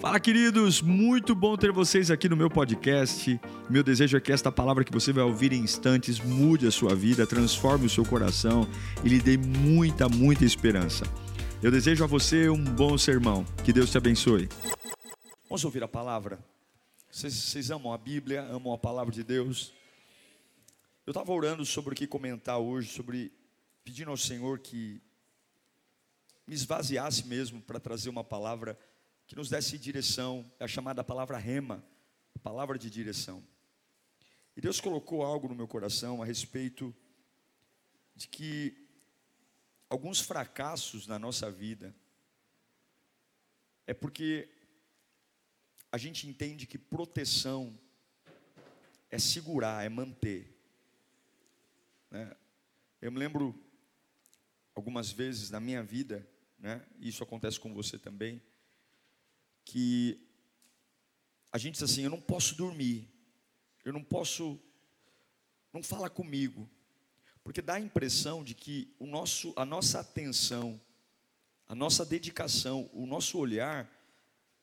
Fala, queridos! Muito bom ter vocês aqui no meu podcast. Meu desejo é que esta palavra que você vai ouvir em instantes mude a sua vida, transforme o seu coração e lhe dê muita, muita esperança. Eu desejo a você um bom sermão. Que Deus te abençoe. Vamos ouvir a palavra? Vocês, vocês amam a Bíblia, amam a palavra de Deus? Eu estava orando sobre o que comentar hoje, sobre pedindo ao Senhor que me esvaziasse mesmo para trazer uma palavra que nos desse direção, é a chamada palavra rema, palavra de direção. E Deus colocou algo no meu coração a respeito de que alguns fracassos na nossa vida é porque a gente entende que proteção é segurar, é manter. Né? Eu me lembro algumas vezes na minha vida, né? Isso acontece com você também que a gente diz assim: eu não posso dormir, eu não posso, não fala comigo, porque dá a impressão de que o nosso, a nossa atenção, a nossa dedicação, o nosso olhar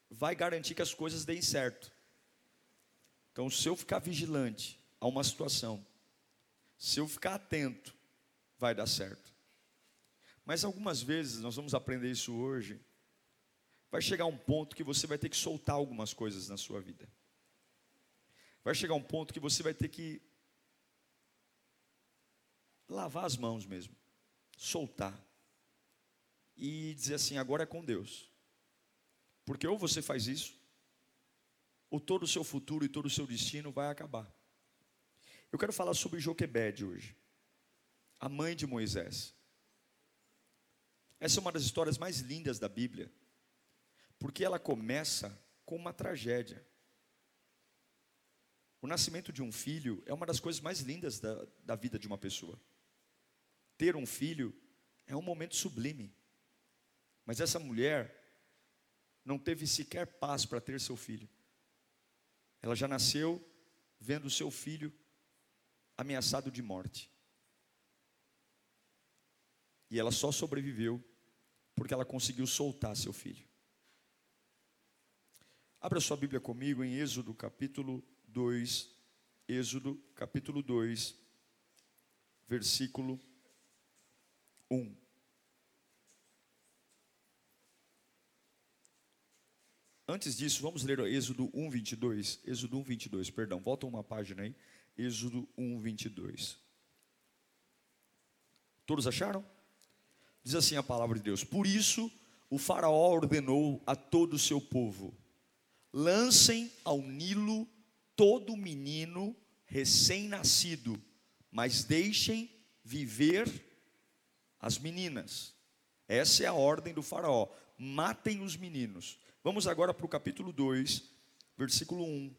vai garantir que as coisas deem certo. Então, se eu ficar vigilante a uma situação, se eu ficar atento, vai dar certo. Mas algumas vezes, nós vamos aprender isso hoje, vai chegar um ponto que você vai ter que soltar algumas coisas na sua vida. Vai chegar um ponto que você vai ter que lavar as mãos mesmo, soltar e dizer assim: agora é com Deus. Porque ou você faz isso, ou todo o seu futuro e todo o seu destino vai acabar. Eu quero falar sobre Joquebede hoje, a mãe de Moisés. Essa é uma das histórias mais lindas da Bíblia. Porque ela começa com uma tragédia. O nascimento de um filho é uma das coisas mais lindas da, da vida de uma pessoa. Ter um filho é um momento sublime. Mas essa mulher não teve sequer paz para ter seu filho. Ela já nasceu vendo seu filho ameaçado de morte. E ela só sobreviveu porque ela conseguiu soltar seu filho. Abra sua Bíblia comigo em Êxodo capítulo 2. Êxodo capítulo 2, versículo 1. Antes disso, vamos ler Êxodo 1, 22. Êxodo 1, 22, perdão, volta uma página aí. Êxodo 1, 22. Todos acharam? Diz assim a palavra de Deus: Por isso o Faraó ordenou a todo o seu povo: lancem ao Nilo todo menino recém-nascido, mas deixem viver as meninas. Essa é a ordem do Faraó. Matem os meninos. Vamos agora para o capítulo 2, versículo 1.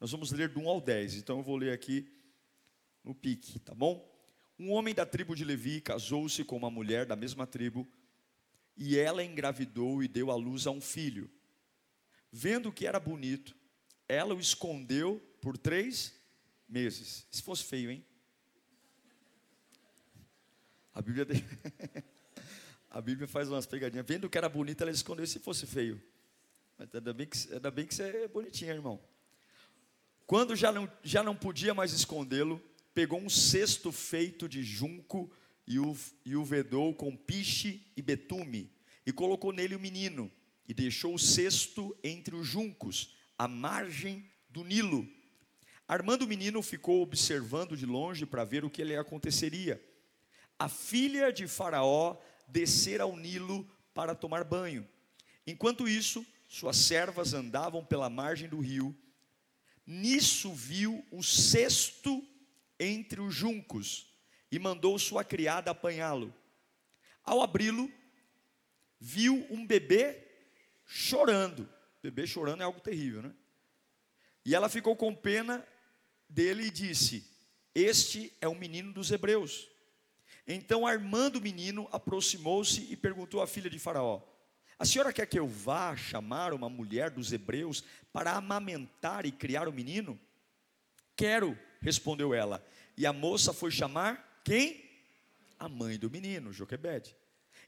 Nós vamos ler do 1 ao 10. Então eu vou ler aqui no pique, tá bom? Um homem da tribo de Levi casou-se com uma mulher da mesma tribo, e ela engravidou e deu à luz a um filho. Vendo que era bonito, ela o escondeu por três meses. Se fosse feio, hein? A Bíblia, a Bíblia faz umas pegadinhas. Vendo que era bonito, ela escondeu se fosse feio. Mas ainda bem que, ainda bem que você é bonitinha, irmão. Quando já não, já não podia mais escondê-lo, pegou um cesto feito de junco e o, e o vedou com piche e betume, e colocou nele o menino e deixou o cesto entre os juncos, à margem do Nilo. Armando o menino ficou observando de longe para ver o que lhe aconteceria. A filha de Faraó descera ao Nilo para tomar banho. Enquanto isso, suas servas andavam pela margem do rio. Nisso viu o cesto entre os juncos e mandou sua criada apanhá-lo. Ao abri-lo, viu um bebê chorando. Bebê chorando é algo terrível, né? E ela ficou com pena dele e disse: Este é o menino dos hebreus. Então, armando o menino, aproximou-se e perguntou à filha de Faraó: A senhora quer que eu vá chamar uma mulher dos hebreus para amamentar e criar o menino? Quero, respondeu ela. E a moça foi chamar quem? A mãe do menino, Joquebede.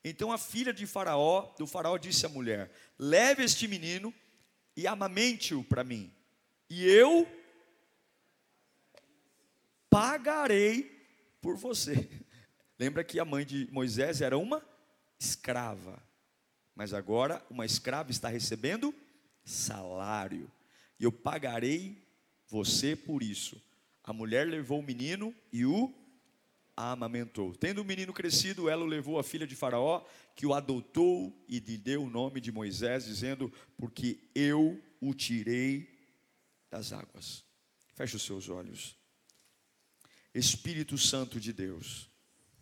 Então a filha de Faraó, do Faraó disse à mulher: Leve este menino, e amamente-o para mim, e eu pagarei por você. Lembra que a mãe de Moisés era uma escrava, mas agora uma escrava está recebendo salário, e eu pagarei você por isso. A mulher levou o menino e o amamentou. Tendo o menino crescido, ela o levou à filha de Faraó, que o adotou e lhe deu o nome de Moisés, dizendo: Porque eu o tirei das águas. Feche os seus olhos. Espírito Santo de Deus,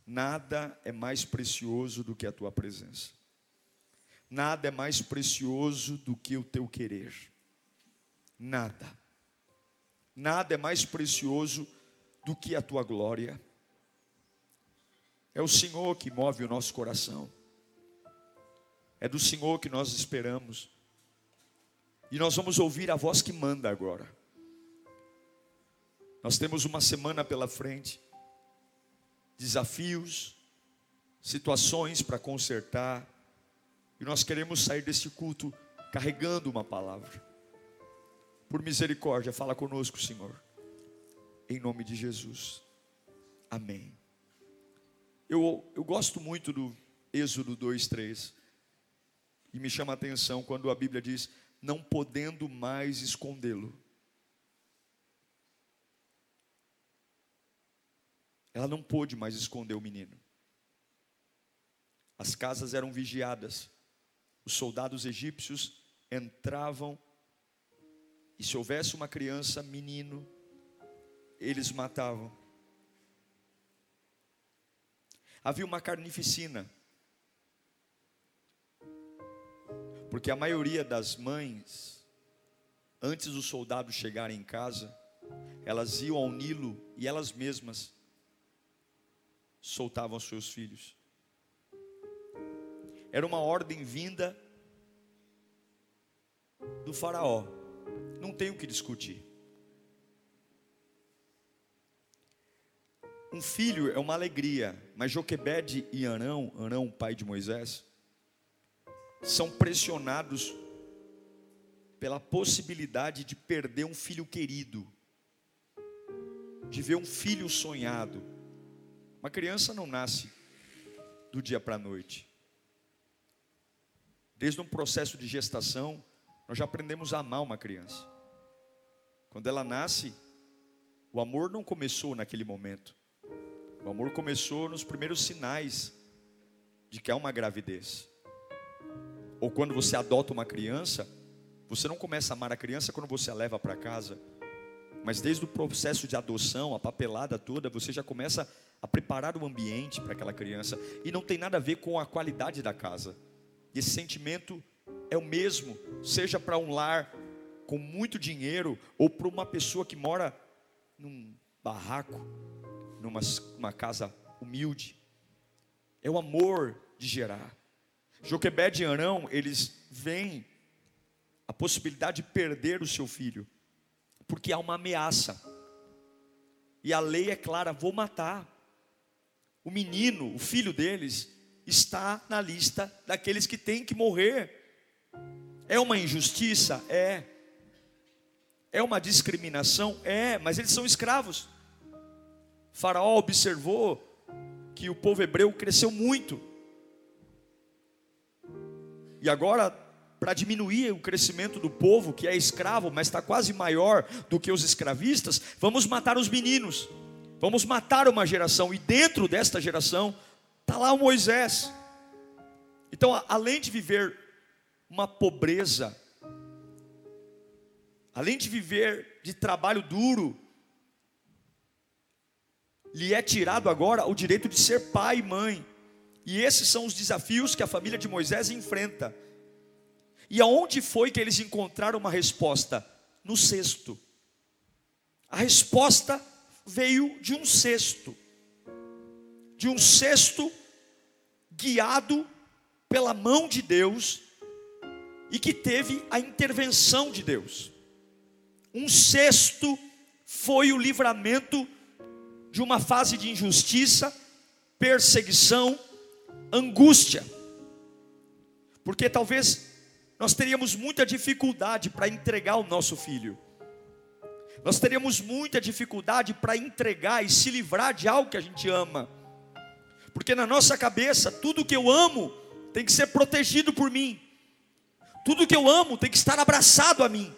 nada é mais precioso do que a tua presença. Nada é mais precioso do que o teu querer. Nada. Nada é mais precioso do que a tua glória. É o Senhor que move o nosso coração. É do Senhor que nós esperamos. E nós vamos ouvir a voz que manda agora. Nós temos uma semana pela frente, desafios, situações para consertar, e nós queremos sair deste culto carregando uma palavra. Por misericórdia, fala conosco, Senhor. Em nome de Jesus. Amém. Eu, eu gosto muito do Êxodo 2, 3. E me chama a atenção quando a Bíblia diz: não podendo mais escondê-lo. Ela não pôde mais esconder o menino. As casas eram vigiadas os soldados egípcios entravam e se houvesse uma criança, menino, eles matavam. Havia uma carnificina. Porque a maioria das mães, antes dos soldados chegarem em casa, elas iam ao Nilo e elas mesmas soltavam seus filhos. Era uma ordem vinda do Faraó. Não tem o que discutir. Um filho é uma alegria, mas Joquebede e Arão, Arão, pai de Moisés, são pressionados pela possibilidade de perder um filho querido, de ver um filho sonhado. Uma criança não nasce do dia para a noite. Desde um processo de gestação, nós já aprendemos a amar uma criança. Quando ela nasce, o amor não começou naquele momento. O amor começou nos primeiros sinais de que há uma gravidez. Ou quando você adota uma criança, você não começa a amar a criança quando você a leva para casa, mas desde o processo de adoção, a papelada toda, você já começa a preparar o ambiente para aquela criança. E não tem nada a ver com a qualidade da casa. E esse sentimento é o mesmo, seja para um lar com muito dinheiro ou para uma pessoa que mora num barraco, numa uma casa humilde. É o amor de gerar. Joquebed e Arão, eles veem a possibilidade de perder o seu filho, porque há uma ameaça. E a lei é clara: vou matar. O menino, o filho deles, está na lista daqueles que têm que morrer. É uma injustiça? É. É uma discriminação? É, mas eles são escravos. Faraó observou que o povo hebreu cresceu muito. E agora, para diminuir o crescimento do povo, que é escravo, mas está quase maior do que os escravistas, vamos matar os meninos, vamos matar uma geração, e dentro desta geração Está lá o Moisés. Então, além de viver uma pobreza, além de viver de trabalho duro, lhe é tirado agora o direito de ser pai e mãe. E esses são os desafios que a família de Moisés enfrenta. E aonde foi que eles encontraram uma resposta? No cesto. A resposta veio de um cesto. De um cesto guiado pela mão de Deus e que teve a intervenção de Deus. Um sexto foi o livramento de uma fase de injustiça, perseguição, angústia. Porque talvez nós teríamos muita dificuldade para entregar o nosso filho. Nós teríamos muita dificuldade para entregar e se livrar de algo que a gente ama. Porque na nossa cabeça, tudo que eu amo tem que ser protegido por mim. Tudo que eu amo tem que estar abraçado a mim.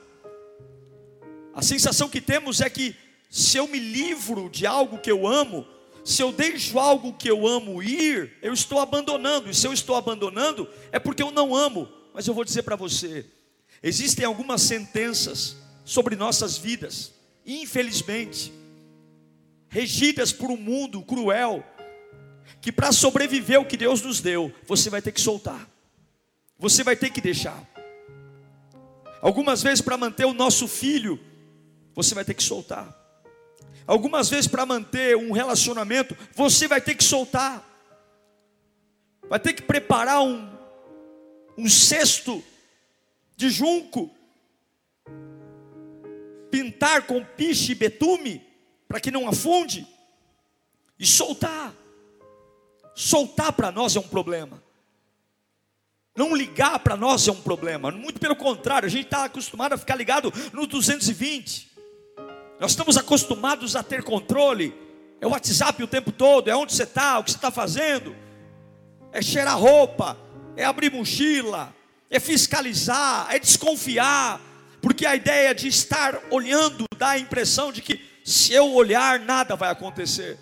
A sensação que temos é que se eu me livro de algo que eu amo, se eu deixo algo que eu amo ir, eu estou abandonando. E se eu estou abandonando, é porque eu não amo. Mas eu vou dizer para você: existem algumas sentenças sobre nossas vidas, infelizmente, regidas por um mundo cruel, que para sobreviver o que Deus nos deu, você vai ter que soltar, você vai ter que deixar. Algumas vezes, para manter o nosso filho, você vai ter que soltar. Algumas vezes, para manter um relacionamento, você vai ter que soltar, vai ter que preparar um, um cesto de junco, pintar com piche e betume, para que não afunde, e soltar. Soltar para nós é um problema. Não ligar para nós é um problema. Muito pelo contrário, a gente está acostumado a ficar ligado no 220. Nós estamos acostumados a ter controle. É o WhatsApp o tempo todo, é onde você está, o que você está fazendo. É cheirar roupa, é abrir mochila, é fiscalizar, é desconfiar, porque a ideia de estar olhando dá a impressão de que se eu olhar nada vai acontecer.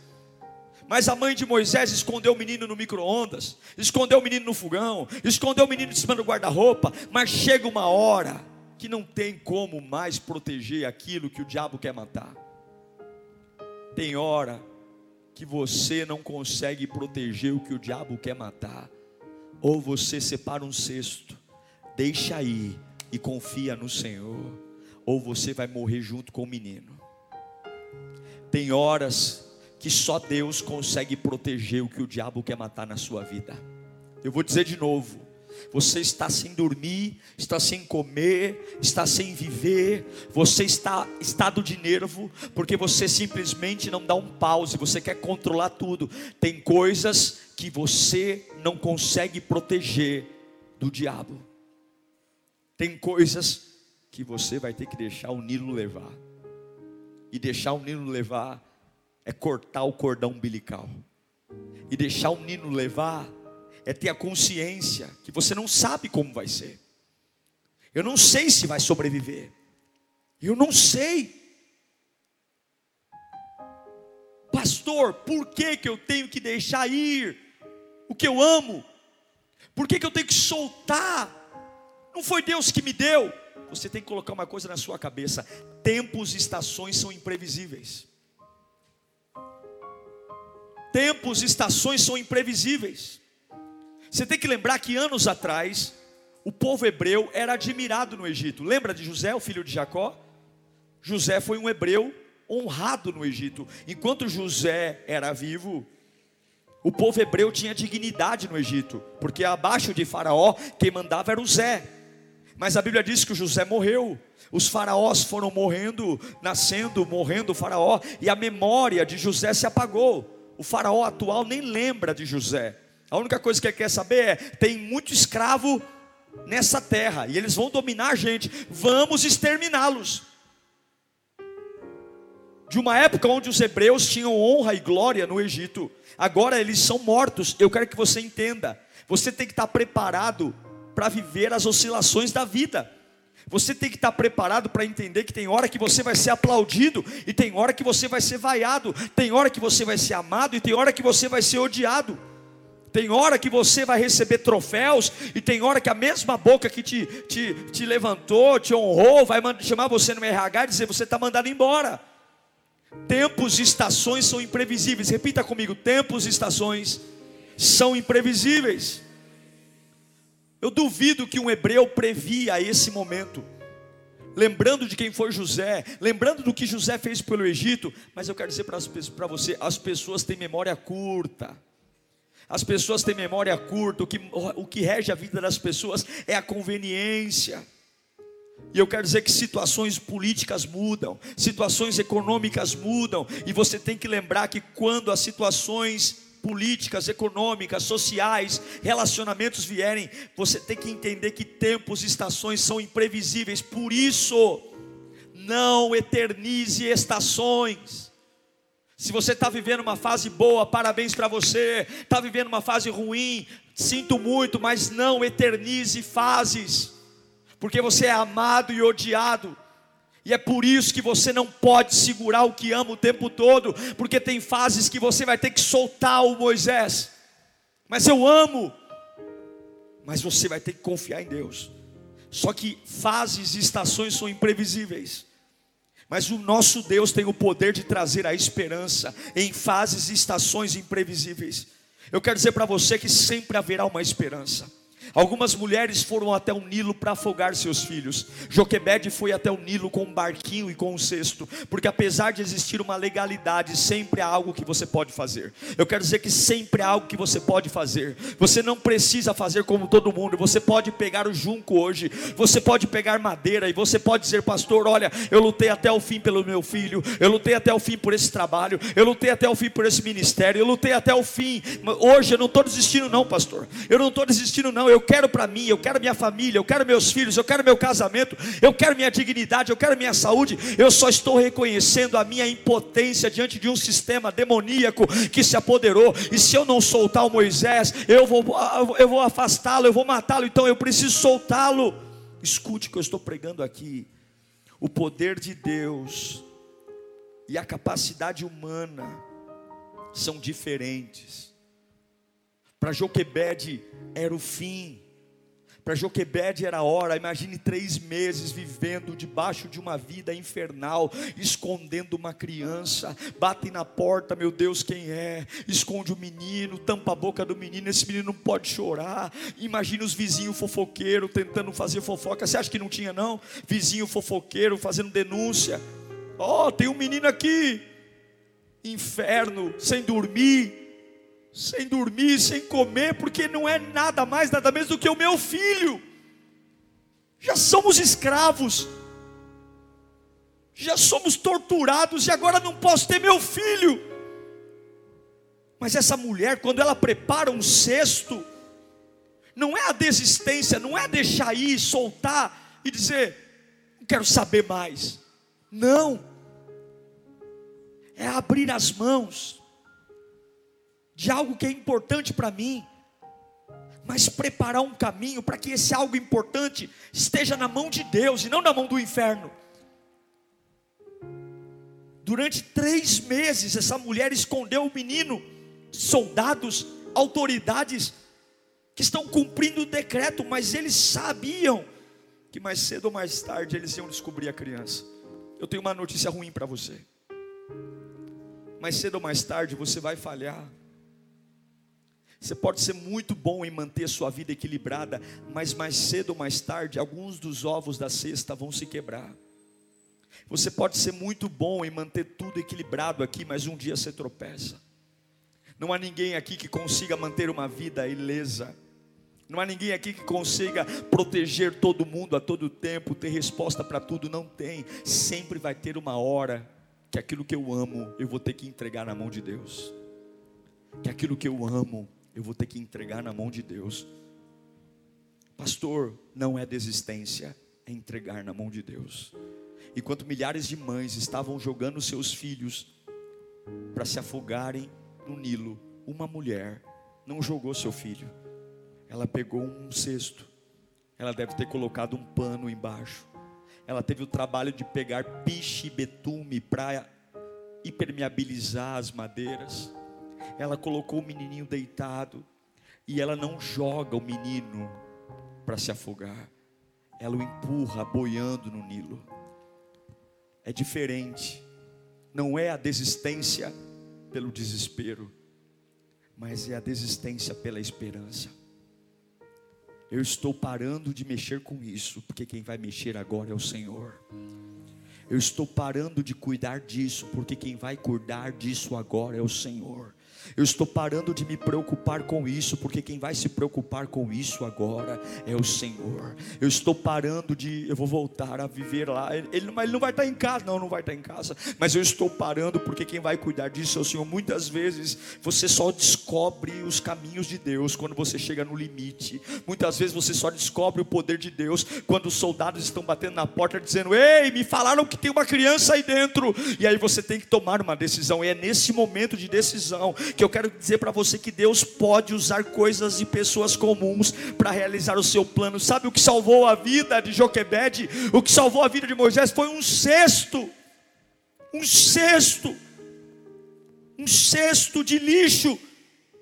Mas a mãe de Moisés escondeu o menino no micro-ondas, escondeu o menino no fogão, escondeu o menino de cima do guarda-roupa, mas chega uma hora que não tem como mais proteger aquilo que o diabo quer matar. Tem hora que você não consegue proteger o que o diabo quer matar. Ou você separa um cesto, deixa aí e confia no Senhor, ou você vai morrer junto com o menino. Tem horas que só Deus consegue proteger o que o diabo quer matar na sua vida. Eu vou dizer de novo: você está sem dormir, está sem comer, está sem viver, você está estado de nervo, porque você simplesmente não dá um pause, você quer controlar tudo. Tem coisas que você não consegue proteger do diabo. Tem coisas que você vai ter que deixar o Nilo levar. E deixar o Nilo levar é cortar o cordão umbilical. E deixar o Nilo levar é ter a consciência que você não sabe como vai ser. Eu não sei se vai sobreviver. Eu não sei. Pastor, por que, que eu tenho que deixar ir? o que eu amo? Por que, que eu tenho que soltar? Não foi Deus que me deu. Você tem que colocar uma coisa na sua cabeça: tempos e estações são imprevisíveis. Tempos e estações são imprevisíveis. Você tem que lembrar que anos atrás, o povo hebreu era admirado no Egito. Lembra de José, o filho de Jacó? José foi um hebreu honrado no Egito. Enquanto José era vivo, o povo hebreu tinha dignidade no Egito, porque abaixo de Faraó, quem mandava era o Zé. Mas a Bíblia diz que o José morreu. Os faraós foram morrendo, nascendo, morrendo o faraó, e a memória de José se apagou. O faraó atual nem lembra de José. A única coisa que ele quer saber é: tem muito escravo nessa terra, e eles vão dominar a gente, vamos exterminá-los. De uma época onde os hebreus tinham honra e glória no Egito, agora eles são mortos. Eu quero que você entenda. Você tem que estar preparado para viver as oscilações da vida. Você tem que estar preparado para entender que tem hora que você vai ser aplaudido, e tem hora que você vai ser vaiado, tem hora que você vai ser amado, e tem hora que você vai ser odiado. Tem hora que você vai receber troféus, e tem hora que a mesma boca que te, te, te levantou, te honrou, vai chamar você no RH e dizer: você está mandado embora. Tempos e estações são imprevisíveis. Repita comigo: tempos e estações são imprevisíveis. Eu duvido que um hebreu previa esse momento. Lembrando de quem foi José, lembrando do que José fez pelo Egito, mas eu quero dizer para você: as pessoas têm memória curta. As pessoas têm memória curta, o que, o que rege a vida das pessoas é a conveniência. E eu quero dizer que situações políticas mudam, situações econômicas mudam, e você tem que lembrar que quando as situações políticas, econômicas, sociais, relacionamentos vierem, você tem que entender que tempos e estações são imprevisíveis. Por isso, não eternize estações. Se você está vivendo uma fase boa, parabéns para você. Está vivendo uma fase ruim, sinto muito, mas não eternize fases, porque você é amado e odiado. E é por isso que você não pode segurar o que ama o tempo todo, porque tem fases que você vai ter que soltar o Moisés. Mas eu amo. Mas você vai ter que confiar em Deus. Só que fases e estações são imprevisíveis. Mas o nosso Deus tem o poder de trazer a esperança em fases e estações imprevisíveis. Eu quero dizer para você que sempre haverá uma esperança. Algumas mulheres foram até o Nilo para afogar seus filhos. Joquebede foi até o Nilo com um barquinho e com um cesto, porque apesar de existir uma legalidade, sempre há algo que você pode fazer. Eu quero dizer que sempre há algo que você pode fazer. Você não precisa fazer como todo mundo. Você pode pegar o junco hoje, você pode pegar madeira e você pode dizer, pastor, olha, eu lutei até o fim pelo meu filho, eu lutei até o fim por esse trabalho, eu lutei até o fim por esse ministério, eu lutei até o fim. Hoje eu não estou desistindo, não, pastor. Eu não estou desistindo, não. Eu eu quero para mim, eu quero minha família, eu quero meus filhos, eu quero meu casamento, eu quero minha dignidade, eu quero minha saúde. Eu só estou reconhecendo a minha impotência diante de um sistema demoníaco que se apoderou. E se eu não soltar o Moisés, eu vou, eu vou afastá-lo, eu vou matá-lo. Então eu preciso soltá-lo. Escute o que eu estou pregando aqui. O poder de Deus e a capacidade humana são diferentes. Para Joquebede era o fim. Para Joquebede era a hora. Imagine três meses vivendo debaixo de uma vida infernal, escondendo uma criança. Batem na porta, meu Deus, quem é? Esconde o menino, tampa a boca do menino. Esse menino não pode chorar. Imagine os vizinhos fofoqueiros tentando fazer fofoca. Você acha que não tinha, não? Vizinho fofoqueiro fazendo denúncia. Ó, oh, tem um menino aqui. Inferno, sem dormir sem dormir, sem comer, porque não é nada mais, nada menos do que o meu filho. Já somos escravos, já somos torturados e agora não posso ter meu filho. Mas essa mulher, quando ela prepara um cesto, não é a desistência, não é deixar ir, soltar e dizer, não quero saber mais. Não, é abrir as mãos de algo que é importante para mim, mas preparar um caminho para que esse algo importante esteja na mão de Deus e não na mão do inferno. Durante três meses, essa mulher escondeu o menino, soldados, autoridades que estão cumprindo o decreto, mas eles sabiam que mais cedo ou mais tarde eles iam descobrir a criança. Eu tenho uma notícia ruim para você. Mais cedo ou mais tarde você vai falhar. Você pode ser muito bom em manter sua vida equilibrada, mas mais cedo ou mais tarde, alguns dos ovos da cesta vão se quebrar. Você pode ser muito bom em manter tudo equilibrado aqui, mas um dia você tropeça. Não há ninguém aqui que consiga manter uma vida ilesa. Não há ninguém aqui que consiga proteger todo mundo a todo tempo, ter resposta para tudo. Não tem. Sempre vai ter uma hora que aquilo que eu amo, eu vou ter que entregar na mão de Deus. Que aquilo que eu amo, eu vou ter que entregar na mão de Deus. Pastor, não é desistência, é entregar na mão de Deus. Enquanto milhares de mães estavam jogando seus filhos para se afogarem no Nilo, uma mulher não jogou seu filho. Ela pegou um cesto. Ela deve ter colocado um pano embaixo. Ela teve o trabalho de pegar piche e betume para impermeabilizar as madeiras ela colocou o menininho deitado e ela não joga o menino para se afogar, ela o empurra boiando no Nilo. É diferente, não é a desistência pelo desespero, mas é a desistência pela esperança. Eu estou parando de mexer com isso, porque quem vai mexer agora é o Senhor. Eu estou parando de cuidar disso, porque quem vai cuidar disso agora é o Senhor. Eu estou parando de me preocupar com isso, porque quem vai se preocupar com isso agora é o Senhor. Eu estou parando de, eu vou voltar a viver lá. Ele, ele, ele não vai estar em casa, não, não vai estar em casa. Mas eu estou parando porque quem vai cuidar disso é o Senhor. Muitas vezes você só descobre os caminhos de Deus quando você chega no limite. Muitas vezes você só descobre o poder de Deus quando os soldados estão batendo na porta dizendo: Ei, me falaram que tem uma criança aí dentro. E aí você tem que tomar uma decisão. E é nesse momento de decisão que eu quero dizer para você que Deus pode usar coisas e pessoas comuns para realizar o seu plano. Sabe o que salvou a vida de Joquebede? O que salvou a vida de Moisés foi um cesto. Um cesto. Um cesto de lixo.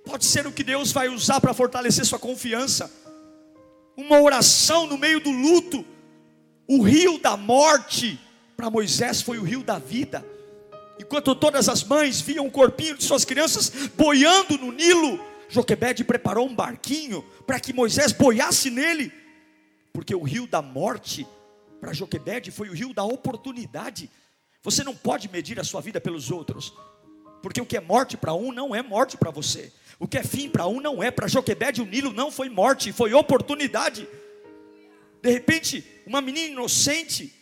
Pode ser o que Deus vai usar para fortalecer sua confiança. Uma oração no meio do luto. O rio da morte para Moisés foi o rio da vida. Enquanto todas as mães viam o corpinho de suas crianças boiando no Nilo, Joquebede preparou um barquinho para que Moisés boiasse nele, porque o rio da morte para Joquebede foi o rio da oportunidade. Você não pode medir a sua vida pelos outros, porque o que é morte para um não é morte para você. O que é fim para um não é. Para Joquebede, o Nilo não foi morte, foi oportunidade. De repente, uma menina inocente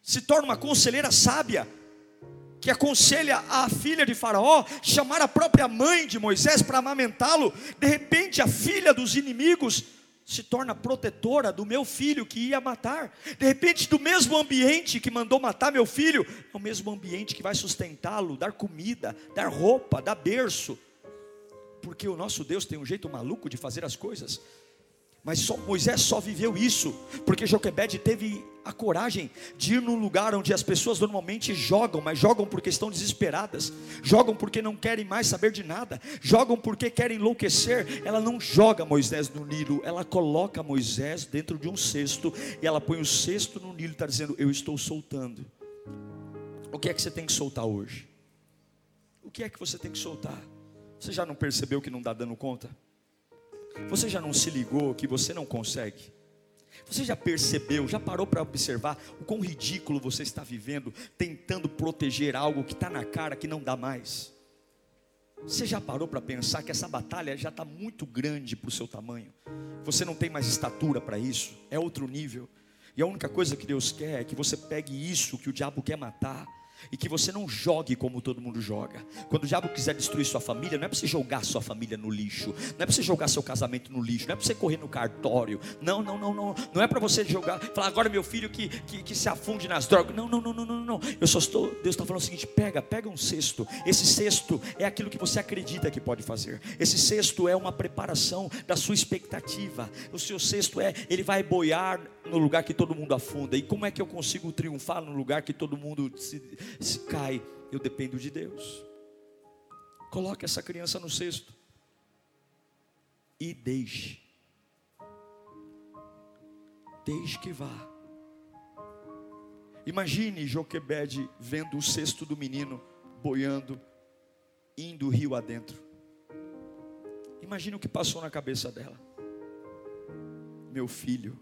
se torna uma conselheira sábia que aconselha a filha de Faraó chamar a própria mãe de Moisés para amamentá-lo. De repente, a filha dos inimigos se torna protetora do meu filho que ia matar. De repente, do mesmo ambiente que mandou matar meu filho, é o mesmo ambiente que vai sustentá-lo, dar comida, dar roupa, dar berço. Porque o nosso Deus tem um jeito maluco de fazer as coisas. Mas só, Moisés só viveu isso, porque Joquebede teve a coragem de ir num lugar onde as pessoas normalmente jogam, mas jogam porque estão desesperadas, jogam porque não querem mais saber de nada, jogam porque querem enlouquecer. Ela não joga Moisés no Nilo, ela coloca Moisés dentro de um cesto, e ela põe o cesto no Nilo e está dizendo: Eu estou soltando. O que é que você tem que soltar hoje? O que é que você tem que soltar? Você já não percebeu que não está dando conta? Você já não se ligou que você não consegue? Você já percebeu, já parou para observar o quão ridículo você está vivendo, tentando proteger algo que está na cara que não dá mais? Você já parou para pensar que essa batalha já está muito grande para o seu tamanho? Você não tem mais estatura para isso, é outro nível. E a única coisa que Deus quer é que você pegue isso que o diabo quer matar e que você não jogue como todo mundo joga. Quando o diabo quiser destruir sua família, não é para você jogar sua família no lixo, não é para você jogar seu casamento no lixo, não é para você correr no cartório. Não, não, não, não. Não é para você jogar, falar agora meu filho que, que, que, se afunde nas drogas. Não, não, não, não, não, não. Eu só estou, Deus está falando o seguinte: pega, pega um cesto. Esse cesto é aquilo que você acredita que pode fazer. Esse cesto é uma preparação da sua expectativa. O seu cesto é, ele vai boiar no lugar que todo mundo afunda. E como é que eu consigo triunfar no lugar que todo mundo se, se cai? Eu dependo de Deus. Coloque essa criança no cesto e deixe. Deixe que vá. Imagine Joquebede vendo o cesto do menino boiando, indo rio adentro. Imagine o que passou na cabeça dela. Meu filho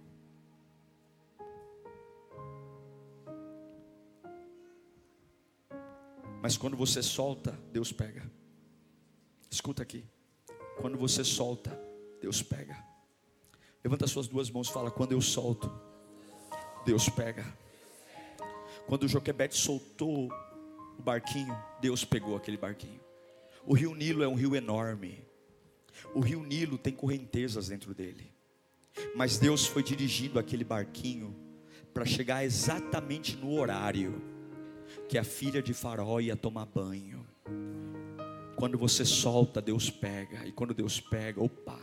Mas quando você solta, Deus pega. Escuta aqui. Quando você solta, Deus pega. Levanta suas duas mãos e fala: Quando eu solto, Deus pega. Quando Joquebete soltou o barquinho, Deus pegou aquele barquinho. O rio Nilo é um rio enorme. O rio Nilo tem correntezas dentro dele. Mas Deus foi dirigindo aquele barquinho para chegar exatamente no horário que a filha de Faraó ia tomar banho. Quando você solta, Deus pega. E quando Deus pega, opa,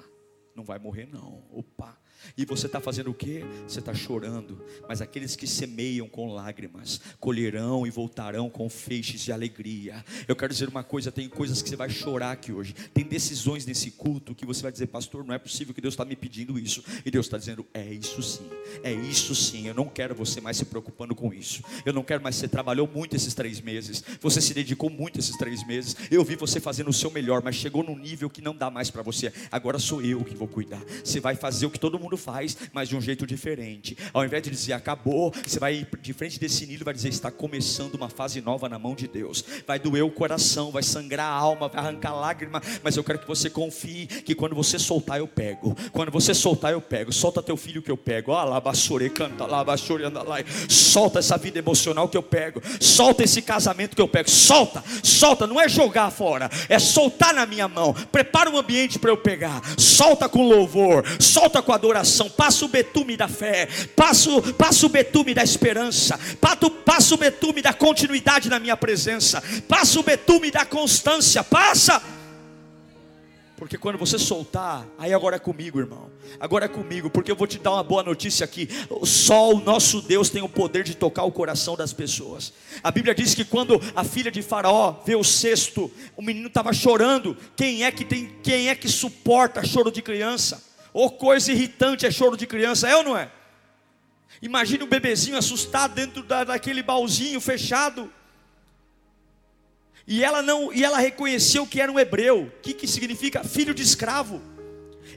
não vai morrer não. Opa, e você está fazendo o que? Você está chorando. Mas aqueles que semeiam com lágrimas, colherão e voltarão com feixes de alegria. Eu quero dizer uma coisa: tem coisas que você vai chorar aqui hoje. Tem decisões nesse culto que você vai dizer, pastor, não é possível que Deus está me pedindo isso. E Deus está dizendo, é isso sim. É isso sim. Eu não quero você mais se preocupando com isso. Eu não quero mais. Você trabalhou muito esses três meses. Você se dedicou muito esses três meses. Eu vi você fazendo o seu melhor, mas chegou num nível que não dá mais para você. Agora sou eu que vou cuidar. Você vai fazer o que todo mundo mundo faz, mas de um jeito diferente. Ao invés de dizer acabou, você vai de frente desse Nilo e vai dizer está começando uma fase nova na mão de Deus. Vai doer o coração, vai sangrar a alma, vai arrancar lágrima, mas eu quero que você confie que quando você soltar eu pego. Quando você soltar eu pego. Solta teu filho que eu pego. Ah, lá canta lá, anda lá. Solta essa vida emocional que eu pego. Solta esse casamento que eu pego. Solta, solta, não é jogar fora, é soltar na minha mão. Prepara um ambiente para eu pegar. Solta com louvor, solta com adoração. Passa o betume da fé, passa, passa o betume da esperança, passa o betume da continuidade na minha presença, passa o betume da constância. Passa. Porque quando você soltar, aí agora é comigo, irmão. Agora é comigo, porque eu vou te dar uma boa notícia aqui. Só o nosso Deus tem o poder de tocar o coração das pessoas. A Bíblia diz que quando a filha de Faraó vê o cesto, o menino estava chorando. Quem é que tem, quem é que suporta choro de criança? Ou coisa irritante é choro de criança, é ou não é? Imagine o bebezinho assustado dentro da, daquele baúzinho fechado. E ela não, e ela reconheceu que era um hebreu. O que, que significa? Filho de escravo.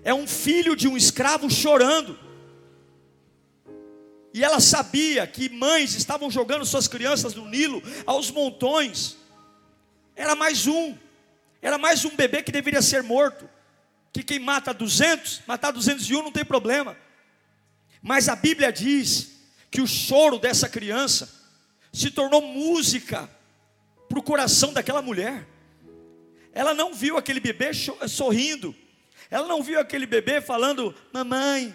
É um filho de um escravo chorando. E ela sabia que mães estavam jogando suas crianças no Nilo aos montões. Era mais um. Era mais um bebê que deveria ser morto. Que quem mata 200, matar 201 não tem problema. Mas a Bíblia diz que o choro dessa criança se tornou música para o coração daquela mulher. Ela não viu aquele bebê sorrindo, ela não viu aquele bebê falando, mamãe,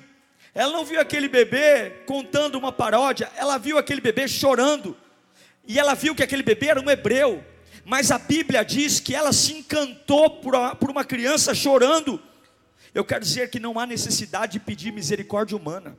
ela não viu aquele bebê contando uma paródia, ela viu aquele bebê chorando, e ela viu que aquele bebê era um hebreu, mas a Bíblia diz que ela se encantou por uma criança chorando. Eu quero dizer que não há necessidade de pedir misericórdia humana.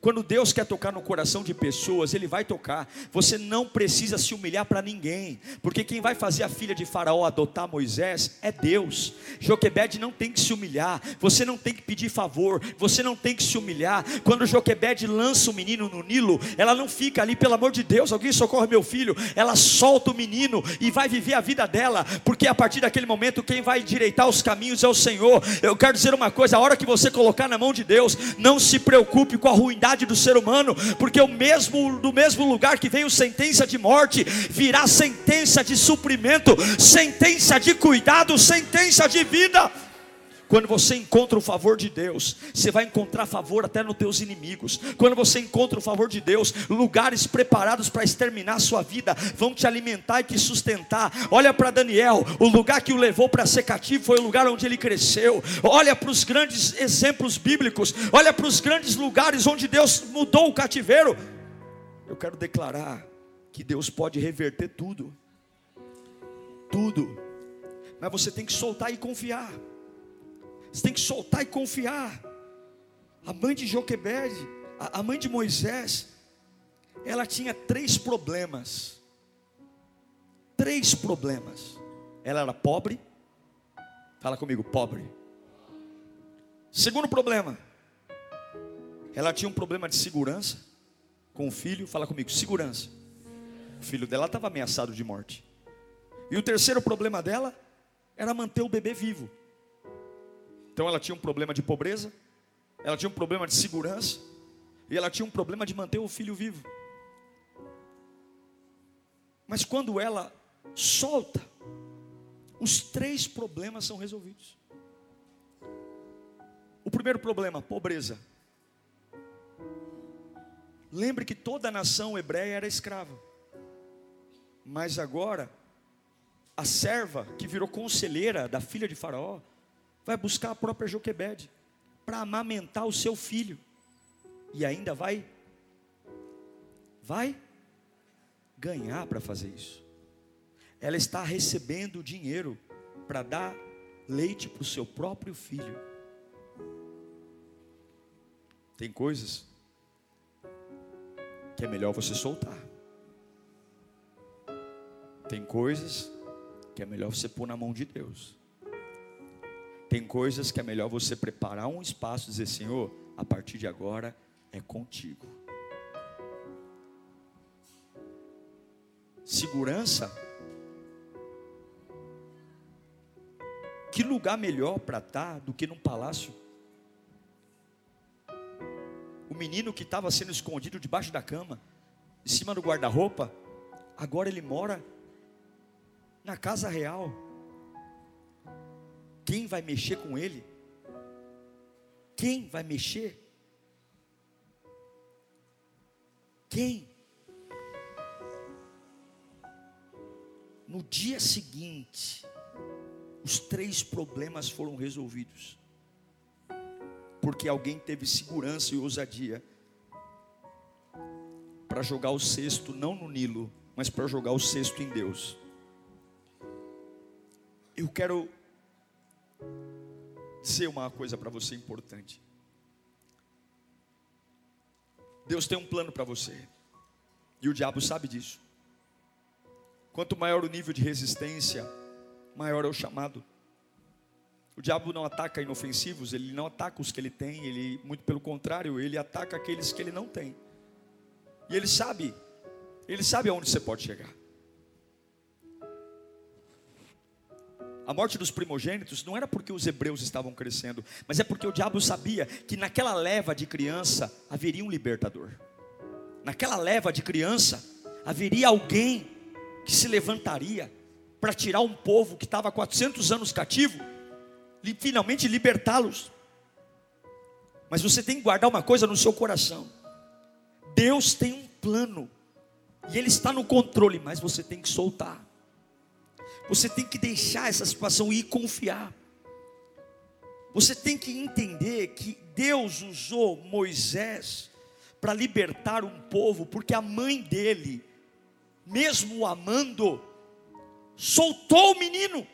Quando Deus quer tocar no coração de pessoas, Ele vai tocar. Você não precisa se humilhar para ninguém, porque quem vai fazer a filha de Faraó adotar Moisés é Deus. Joquebede não tem que se humilhar, você não tem que pedir favor, você não tem que se humilhar. Quando Joquebede lança o menino no Nilo, ela não fica ali, pelo amor de Deus, alguém socorre meu filho. Ela solta o menino e vai viver a vida dela, porque a partir daquele momento, quem vai endireitar os caminhos é o Senhor. Eu quero dizer uma coisa: a hora que você colocar na mão de Deus, não se preocupe com a ruim ruindade do ser humano, porque o mesmo do mesmo lugar que veio sentença de morte, virá sentença de suprimento, sentença de cuidado, sentença de vida. Quando você encontra o favor de Deus, você vai encontrar favor até nos teus inimigos. Quando você encontra o favor de Deus, lugares preparados para exterminar a sua vida, vão te alimentar e te sustentar. Olha para Daniel, o lugar que o levou para ser cativo foi o lugar onde ele cresceu. Olha para os grandes exemplos bíblicos, olha para os grandes lugares onde Deus mudou o cativeiro. Eu quero declarar que Deus pode reverter tudo. Tudo. Mas você tem que soltar e confiar. Você tem que soltar e confiar. A mãe de Joquebede, a mãe de Moisés, ela tinha três problemas. Três problemas. Ela era pobre. Fala comigo, pobre. Segundo problema. Ela tinha um problema de segurança com o filho. Fala comigo, segurança. O filho dela estava ameaçado de morte. E o terceiro problema dela era manter o bebê vivo. Então ela tinha um problema de pobreza, ela tinha um problema de segurança, e ela tinha um problema de manter o filho vivo. Mas quando ela solta, os três problemas são resolvidos. O primeiro problema, pobreza. Lembre que toda a nação hebreia era escrava. Mas agora, a serva que virou conselheira da filha de Faraó, vai buscar a própria Joquebede para amamentar o seu filho. E ainda vai vai ganhar para fazer isso. Ela está recebendo dinheiro para dar leite para o seu próprio filho. Tem coisas que é melhor você soltar. Tem coisas que é melhor você pôr na mão de Deus. Tem coisas que é melhor você preparar um espaço e dizer: Senhor, a partir de agora é contigo. Segurança. Que lugar melhor para estar do que num palácio? menino que estava sendo escondido debaixo da cama, em cima do guarda-roupa, agora ele mora na casa real. Quem vai mexer com ele? Quem vai mexer? Quem? No dia seguinte, os três problemas foram resolvidos. Porque alguém teve segurança e ousadia para jogar o cesto não no Nilo, mas para jogar o cesto em Deus. Eu quero dizer uma coisa para você importante. Deus tem um plano para você. E o diabo sabe disso. Quanto maior o nível de resistência, maior é o chamado. O diabo não ataca inofensivos, ele não ataca os que ele tem, ele, muito pelo contrário, ele ataca aqueles que ele não tem. E ele sabe, ele sabe aonde você pode chegar. A morte dos primogênitos não era porque os hebreus estavam crescendo, mas é porque o diabo sabia que naquela leva de criança haveria um libertador. Naquela leva de criança haveria alguém que se levantaria para tirar um povo que estava 400 anos cativo e finalmente libertá-los. Mas você tem que guardar uma coisa no seu coração. Deus tem um plano e ele está no controle, mas você tem que soltar. Você tem que deixar essa situação e confiar. Você tem que entender que Deus usou Moisés para libertar um povo, porque a mãe dele, mesmo o amando, soltou o menino.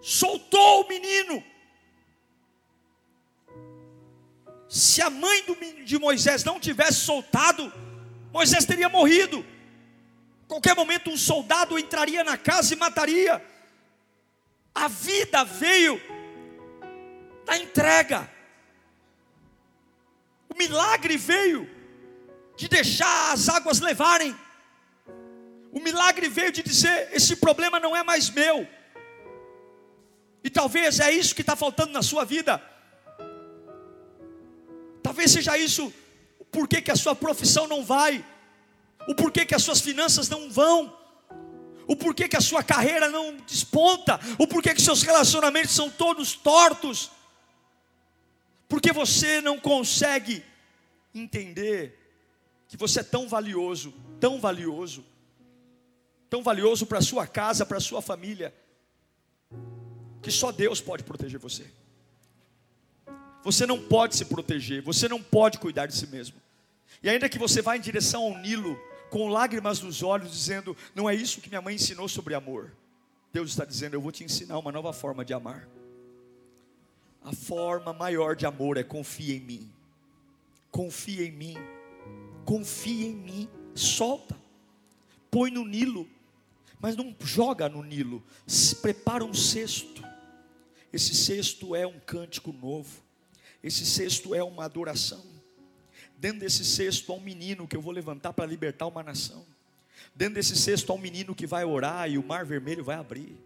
Soltou o menino. Se a mãe de Moisés não tivesse soltado, Moisés teria morrido qualquer momento um soldado entraria na casa e mataria. A vida veio da entrega. O milagre veio de deixar as águas levarem. O milagre veio de dizer: esse problema não é mais meu. E talvez é isso que está faltando na sua vida. Talvez seja isso porquê que a sua profissão não vai o porquê que as suas finanças não vão, o porquê que a sua carreira não desponta, o porquê que seus relacionamentos são todos tortos, porque você não consegue entender que você é tão valioso, tão valioso, tão valioso para a sua casa, para a sua família, que só Deus pode proteger você. Você não pode se proteger, você não pode cuidar de si mesmo. E ainda que você vá em direção ao Nilo, com lágrimas nos olhos, dizendo: Não é isso que minha mãe ensinou sobre amor. Deus está dizendo: Eu vou te ensinar uma nova forma de amar. A forma maior de amor é confia em mim. Confia em mim. Confia em mim. Solta. Põe no Nilo. Mas não joga no Nilo. Prepara um cesto. Esse cesto é um cântico novo. Esse cesto é uma adoração. Dentro desse cesto há um menino que eu vou levantar para libertar uma nação. Dentro desse cesto há um menino que vai orar e o mar vermelho vai abrir.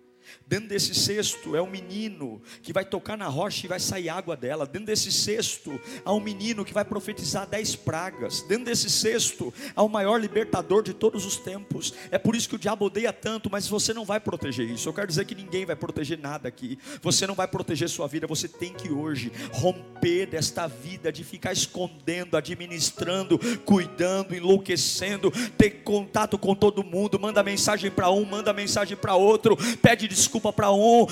Dentro desse cesto é um menino que vai tocar na rocha e vai sair água dela. Dentro desse cesto há um menino que vai profetizar dez pragas. Dentro desse cesto há o maior libertador de todos os tempos. É por isso que o diabo odeia tanto, mas você não vai proteger isso. Eu quero dizer que ninguém vai proteger nada aqui. Você não vai proteger sua vida. Você tem que hoje romper desta vida de ficar escondendo, administrando, cuidando, enlouquecendo, ter contato com todo mundo. Manda mensagem para um, manda mensagem para outro, pede desculpa para um,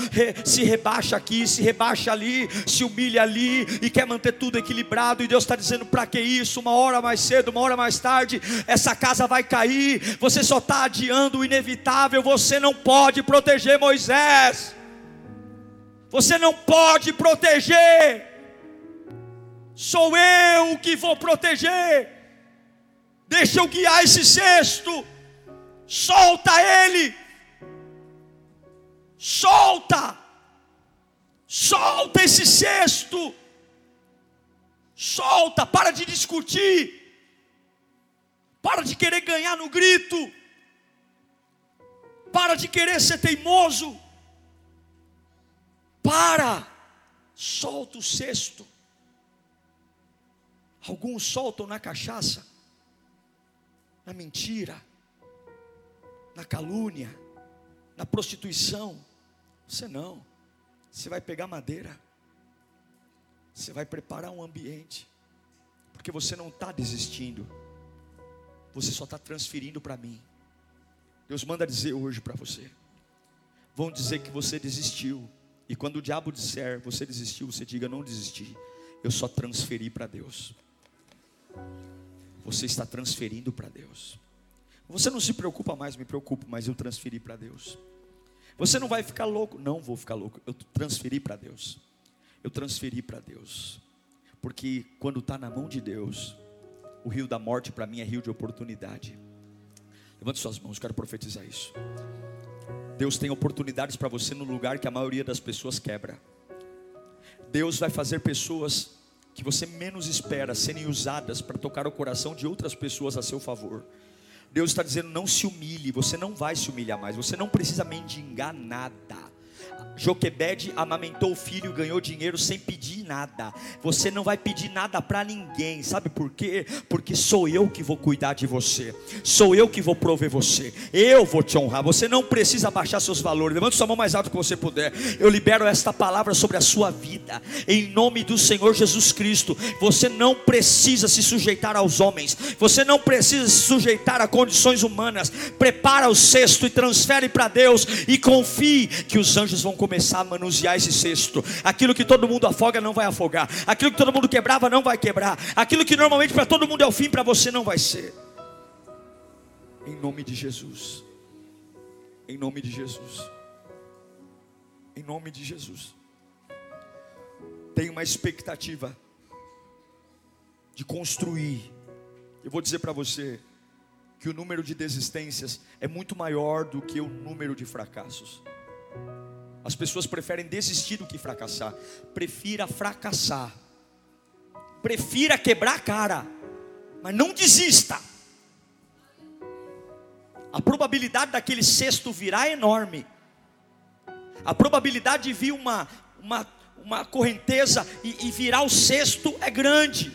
se rebaixa aqui, se rebaixa ali, se humilha ali e quer manter tudo equilibrado. E Deus está dizendo: para que isso? Uma hora mais cedo, uma hora mais tarde, essa casa vai cair. Você só está adiando o inevitável. Você não pode proteger Moisés. Você não pode proteger. Sou eu que vou proteger. Deixa eu guiar esse cesto. Solta ele solta, solta esse cesto, solta, para de discutir, para de querer ganhar no grito, para de querer ser teimoso, para, solta o cesto, Alguns soltam na cachaça, na mentira, na calúnia, na prostituição. Você não. Você vai pegar madeira. Você vai preparar um ambiente. Porque você não está desistindo. Você só está transferindo para mim. Deus manda dizer hoje para você. Vão dizer que você desistiu. E quando o diabo disser, você desistiu, você diga, não desisti. Eu só transferi para Deus. Você está transferindo para Deus. Você não se preocupa mais, me preocupo, mas eu transferi para Deus. Você não vai ficar louco? Não vou ficar louco. Eu transferi para Deus. Eu transferi para Deus. Porque quando está na mão de Deus, o rio da morte para mim é rio de oportunidade. Levante suas mãos, quero profetizar isso. Deus tem oportunidades para você no lugar que a maioria das pessoas quebra. Deus vai fazer pessoas que você menos espera serem usadas para tocar o coração de outras pessoas a seu favor. Deus está dizendo: não se humilhe, você não vai se humilhar mais, você não precisa mendigar nada. Joquebede amamentou o filho e ganhou dinheiro sem pedir nada. Você não vai pedir nada para ninguém, sabe por quê? Porque sou eu que vou cuidar de você, sou eu que vou prover você, eu vou te honrar. Você não precisa baixar seus valores. Levante sua mão mais alto que você puder. Eu libero esta palavra sobre a sua vida, em nome do Senhor Jesus Cristo. Você não precisa se sujeitar aos homens, você não precisa se sujeitar a condições humanas. Prepara o cesto e transfere para Deus e confie que os anjos vão começar a manusear esse cesto. Aquilo que todo mundo afoga não vai afogar. Aquilo que todo mundo quebrava não vai quebrar. Aquilo que normalmente para todo mundo é o fim, para você não vai ser. Em nome de Jesus. Em nome de Jesus. Em nome de Jesus. Tenho uma expectativa de construir. Eu vou dizer para você que o número de desistências é muito maior do que o número de fracassos. As pessoas preferem desistir do que fracassar. Prefira fracassar. Prefira quebrar a cara. Mas não desista. A probabilidade daquele cesto virar é enorme. A probabilidade de vir uma, uma, uma correnteza e, e virar o cesto é grande.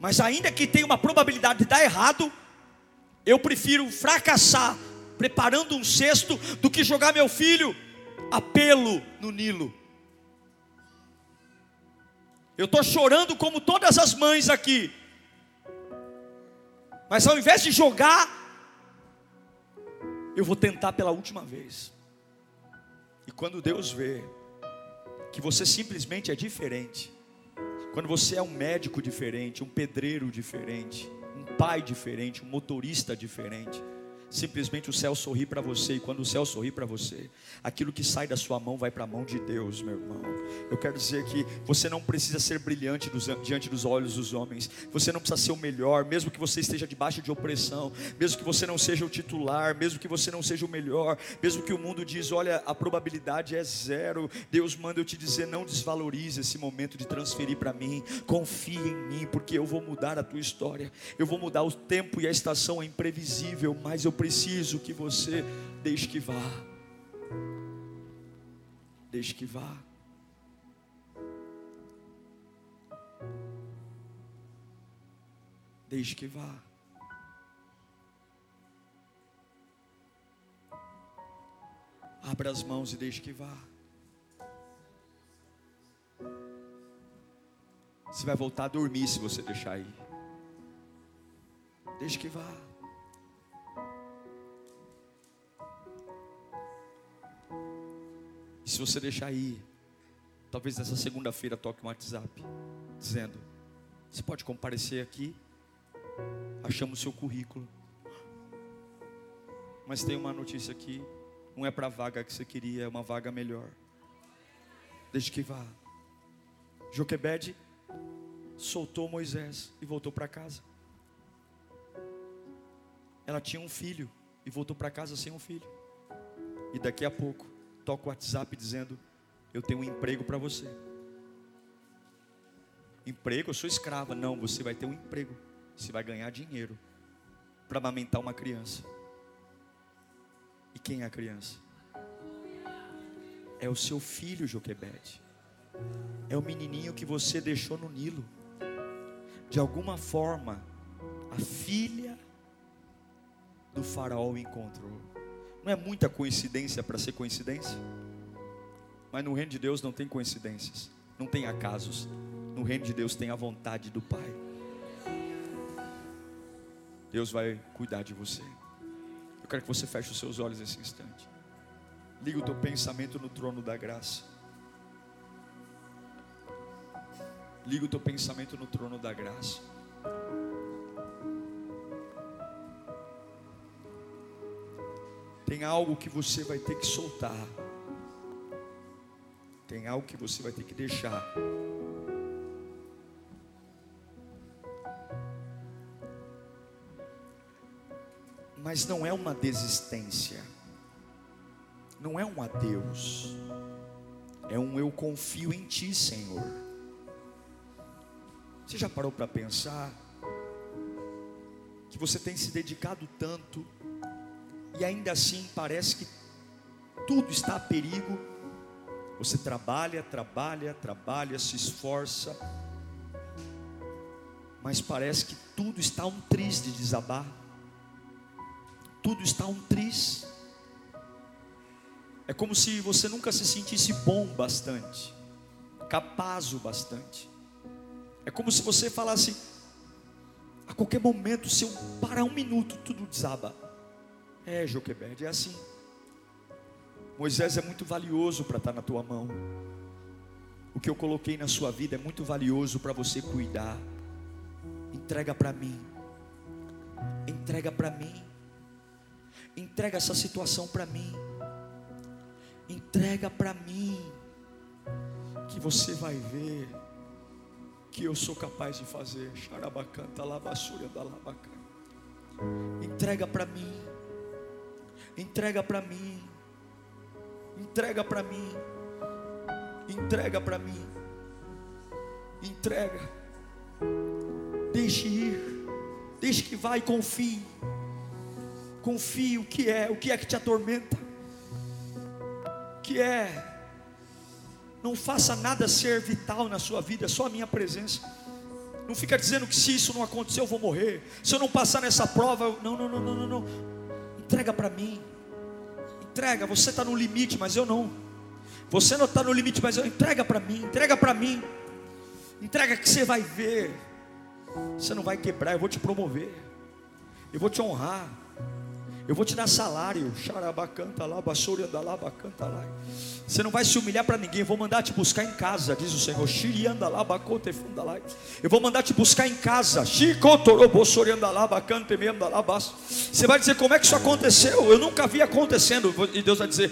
Mas ainda que tenha uma probabilidade de dar errado, eu prefiro fracassar preparando um cesto do que jogar meu filho apelo no Nilo. Eu estou chorando como todas as mães aqui. Mas ao invés de jogar, eu vou tentar pela última vez. E quando Deus vê que você simplesmente é diferente, quando você é um médico diferente, um pedreiro diferente, um pai diferente, um motorista diferente, simplesmente o céu sorri para você, e quando o céu sorri para você, aquilo que sai da sua mão vai para a mão de Deus, meu irmão. Eu quero dizer que você não precisa ser brilhante dos, diante dos olhos dos homens, você não precisa ser o melhor, mesmo que você esteja debaixo de opressão, mesmo que você não seja o titular, mesmo que você não seja o melhor, mesmo que o mundo diz, olha, a probabilidade é zero. Deus manda eu te dizer, não desvalorize esse momento de transferir para mim, confie em mim, porque eu vou mudar a tua história, eu vou mudar o tempo e a estação é imprevisível, mas eu preciso que você deixe que vá. Deixe que vá. Deixe que vá. Abra as mãos e deixe que vá. Você vai voltar a dormir se você deixar aí. Deixe que vá. E se você deixar aí, talvez nessa segunda-feira toque um WhatsApp, dizendo: Você pode comparecer aqui, achamos seu currículo, mas tem uma notícia aqui, não é para a vaga que você queria, é uma vaga melhor. Desde que vá. Joquebede soltou Moisés e voltou para casa. Ela tinha um filho e voltou para casa sem um filho. E daqui a pouco toca o WhatsApp dizendo: Eu tenho um emprego para você. Emprego, eu sou escrava. Não, você vai ter um emprego. Você vai ganhar dinheiro para amamentar uma criança. E quem é a criança? É o seu filho Joquebede. É o menininho que você deixou no Nilo. De alguma forma, a filha do faraó encontrou. Não é muita coincidência para ser coincidência? Mas no reino de Deus não tem coincidências, não tem acasos. No reino de Deus tem a vontade do Pai. Deus vai cuidar de você. Eu quero que você feche os seus olhos nesse instante. Liga o teu pensamento no trono da graça. Liga o teu pensamento no trono da graça. Tem algo que você vai ter que soltar. Tem algo que você vai ter que deixar. Mas não é uma desistência. Não é um adeus. É um eu confio em ti, Senhor. Você já parou para pensar que você tem se dedicado tanto e ainda assim parece que tudo está a perigo? Você trabalha, trabalha, trabalha, se esforça, mas parece que tudo está um triz de desabar. Tudo está um triz. É como se você nunca se sentisse bom bastante, capaz o bastante. É como se você falasse: a qualquer momento, se eu parar um minuto, tudo desaba. É, Joquebed, é assim. Moisés é muito valioso para estar na tua mão. O que eu coloquei na sua vida é muito valioso para você cuidar. Entrega para mim. Entrega para mim. Entrega essa situação para mim. Entrega para mim. Que você vai ver que eu sou capaz de fazer. Da. Entrega para mim. Entrega para mim. Entrega para mim. Entrega para mim. Entrega. Deixe ir. Deixe que vá e confie. Confie o que é, o que é que te atormenta. O que é? Não faça nada ser vital na sua vida, é só a minha presença. Não fica dizendo que se isso não acontecer eu vou morrer. Se eu não passar nessa prova, eu... não, não, não, não, não, não. Entrega para mim. Entrega, você está no limite, mas eu não. Você não está no limite, mas eu entrega para mim, entrega para mim. Entrega que você vai ver. Você não vai quebrar, eu vou te promover. Eu vou te honrar. Eu vou te dar salário. Xarabacanta lá, lá, bacanta lá. Você não vai se humilhar para ninguém. Eu vou mandar te buscar em casa, diz o Senhor. Lá, funda lá. Eu vou mandar te buscar em casa. Lá, bacante lá, Você vai dizer como é que isso aconteceu? Eu nunca vi acontecendo. E Deus vai dizer: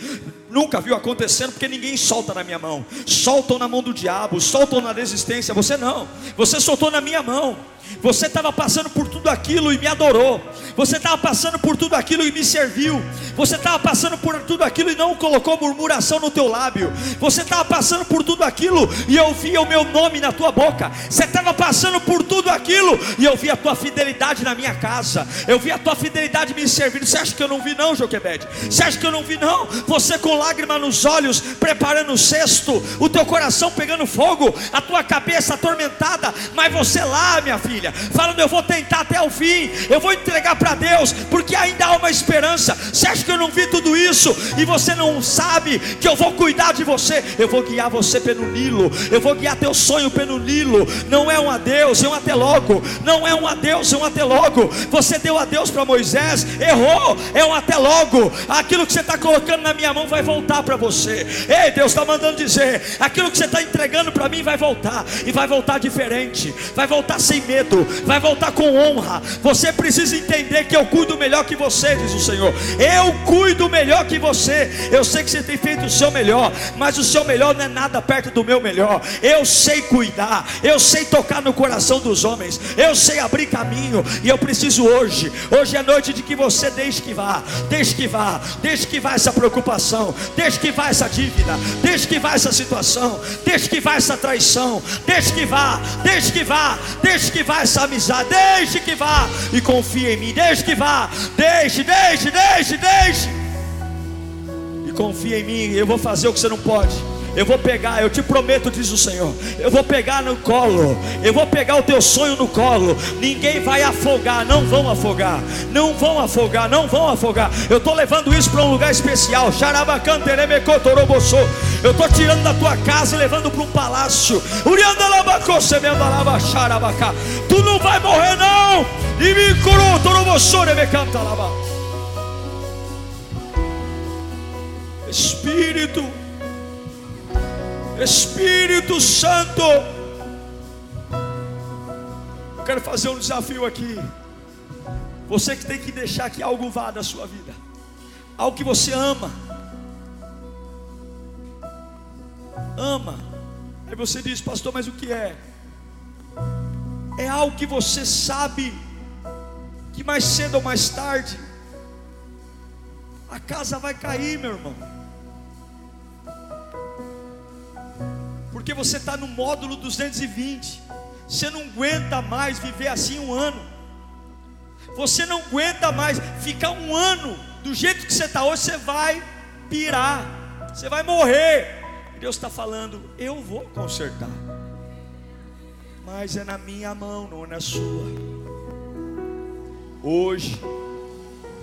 nunca viu acontecendo porque ninguém solta na minha mão. Soltam na mão do diabo, soltam na resistência. Você não. Você soltou na minha mão. Você estava passando por tudo aquilo e me adorou. Você estava passando por tudo aquilo e me serviu. Você estava passando por tudo aquilo e não colocou murmuração no teu lábio. Você estava passando por tudo aquilo e eu via o meu nome na tua boca. Você estava passando por tudo aquilo e eu vi a tua fidelidade na minha casa. Eu vi a tua fidelidade me servindo. Você acha que eu não vi não, Joquebede? Você acha que eu não vi não? Você com lágrima nos olhos, preparando o cesto, o teu coração pegando fogo, a tua cabeça atormentada, mas você lá, minha filha família, falando: Eu vou tentar até o fim, eu vou entregar para Deus, porque ainda há uma esperança. Você acha que eu não vi tudo isso e você não sabe que eu vou cuidar de você? Eu vou guiar você pelo Nilo, eu vou guiar teu sonho pelo Nilo. Não é um adeus, é um até logo. Não é um adeus, é um até logo. Você deu adeus para Moisés, errou, é um até logo. Aquilo que você está colocando na minha mão vai voltar para você. Ei, Deus está mandando dizer: aquilo que você está entregando para mim vai voltar, e vai voltar diferente, vai voltar sem medo vai voltar com honra. Você precisa entender que eu cuido melhor que você, diz o Senhor. Eu cuido melhor que você. Eu sei que você tem feito o seu melhor, mas o seu melhor não é nada perto do meu melhor. Eu sei cuidar, eu sei tocar no coração dos homens, eu sei abrir caminho, e eu preciso hoje. Hoje é noite de que você deixe que vá, deixe que vá, deixe que vá essa preocupação, deixe que vá essa dívida, deixe que vá essa situação, deixe que vá essa traição, deixe que vá, deixe que vá, deixe que vá essa amizade, deixe que vá e confie em mim, deixe que vá, deixe, deixe, deixe, deixe. E confia em mim, eu vou fazer o que você não pode. Eu vou pegar, eu te prometo, diz o Senhor. Eu vou pegar no colo. Eu vou pegar o teu sonho no colo. Ninguém vai afogar, não vão afogar. Não vão afogar, não vão afogar. Eu estou levando isso para um lugar especial. Eu estou tirando da tua casa e levando para um palácio. Tu não vai morrer, não. E me curou, me canta Espírito, Espírito Santo, eu quero fazer um desafio aqui. Você que tem que deixar que algo vá da sua vida, algo que você ama, ama. Aí você diz, pastor, mas o que é? É algo que você sabe que mais cedo ou mais tarde a casa vai cair, meu irmão. Porque você está no módulo 220. Você não aguenta mais viver assim um ano. Você não aguenta mais ficar um ano do jeito que você está hoje. Você vai pirar, você vai morrer. Deus está falando: Eu vou consertar, mas é na minha mão, não é na sua. Hoje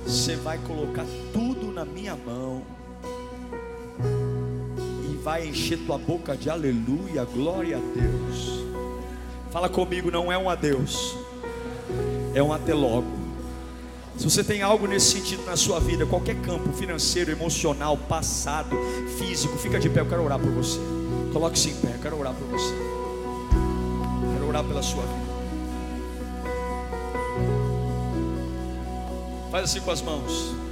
você vai colocar tudo na minha mão vai encher tua boca de aleluia, glória a Deus. Fala comigo, não é um adeus, é um até logo. Se você tem algo nesse sentido na sua vida, qualquer campo financeiro, emocional, passado, físico, fica de pé, eu quero orar por você. Coloque-se em pé, eu quero orar por você. Quero orar pela sua vida. Faz assim com as mãos.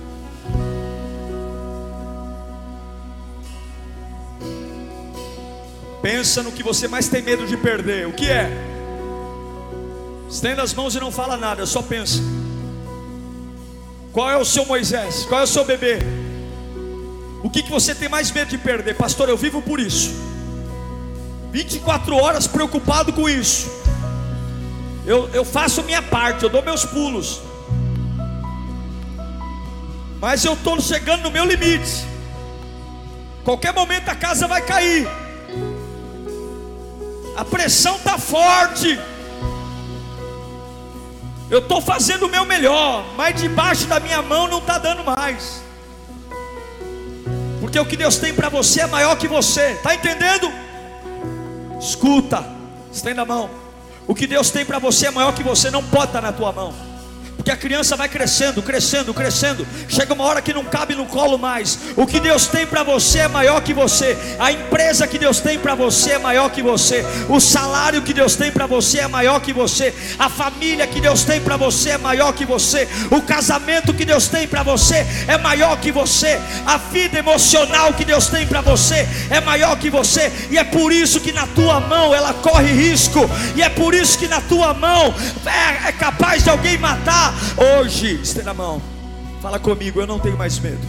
Pensa no que você mais tem medo de perder. O que é? Estenda as mãos e não fala nada, só pensa. Qual é o seu Moisés? Qual é o seu bebê? O que, que você tem mais medo de perder? Pastor, eu vivo por isso. 24 horas preocupado com isso. Eu, eu faço minha parte, eu dou meus pulos. Mas eu estou chegando no meu limite. Qualquer momento a casa vai cair a pressão está forte. Eu estou fazendo o meu melhor, mas debaixo da minha mão não está dando mais. Porque o que Deus tem para você é maior que você, está entendendo? Escuta, estenda a mão. O que Deus tem para você é maior que você, não pode estar tá na tua mão porque a criança vai crescendo, crescendo, crescendo. Chega uma hora que não cabe no colo mais. O que Deus tem para você é maior que você. A empresa que Deus tem para você é maior que você. O salário que Deus tem para você é maior que você. A família que Deus tem para você é maior que você. O casamento que Deus tem para você é maior que você. A vida emocional que Deus tem para você é maior que você. E é por isso que na tua mão ela corre risco. E é por isso que na tua mão é, é capaz de alguém matar Hoje, estenda a mão. Fala comigo, eu não tenho mais medo.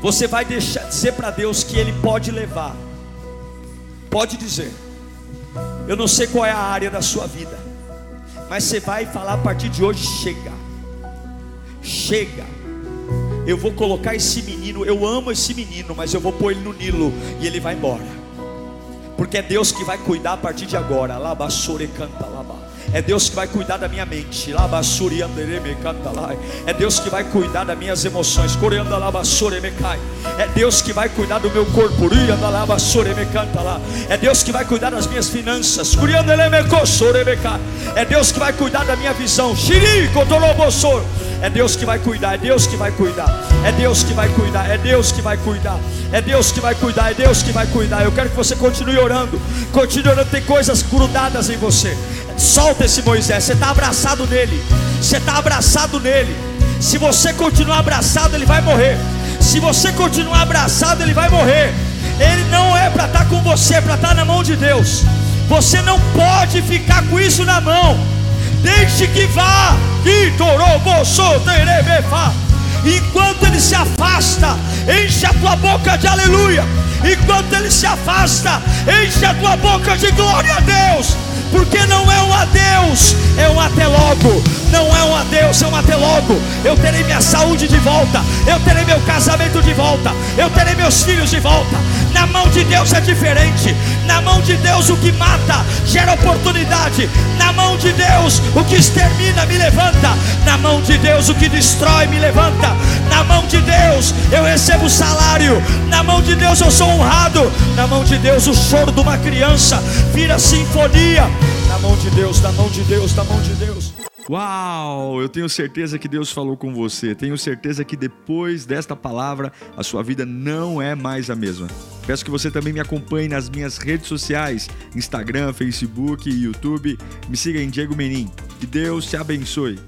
Você vai deixar dizer para Deus que Ele pode levar. Pode dizer. Eu não sei qual é a área da sua vida. Mas você vai falar a partir de hoje: chega. Chega. Eu vou colocar esse menino. Eu amo esse menino, mas eu vou pôr ele no Nilo. E ele vai embora. Porque é Deus que vai cuidar a partir de agora. Labassore canta laba. É Deus que vai cuidar da minha mente. É Deus que vai cuidar das minhas emoções. É Deus que vai cuidar do meu corpo. É Deus que vai cuidar das minhas finanças. É Deus que vai cuidar da minha visão. É Deus que vai cuidar, é Deus que vai cuidar, é Deus que vai cuidar, é Deus que vai cuidar, é Deus que vai cuidar, é Deus que vai cuidar. Eu quero que você continue orando, continue orando. Tem coisas grudadas em você. Solta esse Moisés, você está abraçado nele, você está abraçado nele. Se você continuar abraçado, ele vai morrer. Se você continuar abraçado, ele vai morrer. Ele não é para estar tá com você, é para estar tá na mão de Deus. Você não pode ficar com isso na mão. Deixe que vá. Enquanto ele se afasta, enche a tua boca de aleluia. Enquanto ele se afasta, enche a tua boca de glória a Deus porque não é um adeus, é um até logo. Não é um a Deus, eu até logo. Eu terei minha saúde de volta. Eu terei meu casamento de volta. Eu terei meus filhos de volta. Na mão de Deus é diferente. Na mão de Deus o que mata gera oportunidade. Na mão de Deus o que extermina me levanta. Na mão de Deus o que destrói me levanta. Na mão de Deus eu recebo salário. Na mão de Deus eu sou honrado. Na mão de Deus o choro de uma criança vira sinfonia. Na mão de Deus, na mão de Deus, na mão de Deus. Uau! Eu tenho certeza que Deus falou com você. Tenho certeza que depois desta palavra a sua vida não é mais a mesma. Peço que você também me acompanhe nas minhas redes sociais: Instagram, Facebook YouTube. Me siga em Diego Menin. Que Deus te abençoe.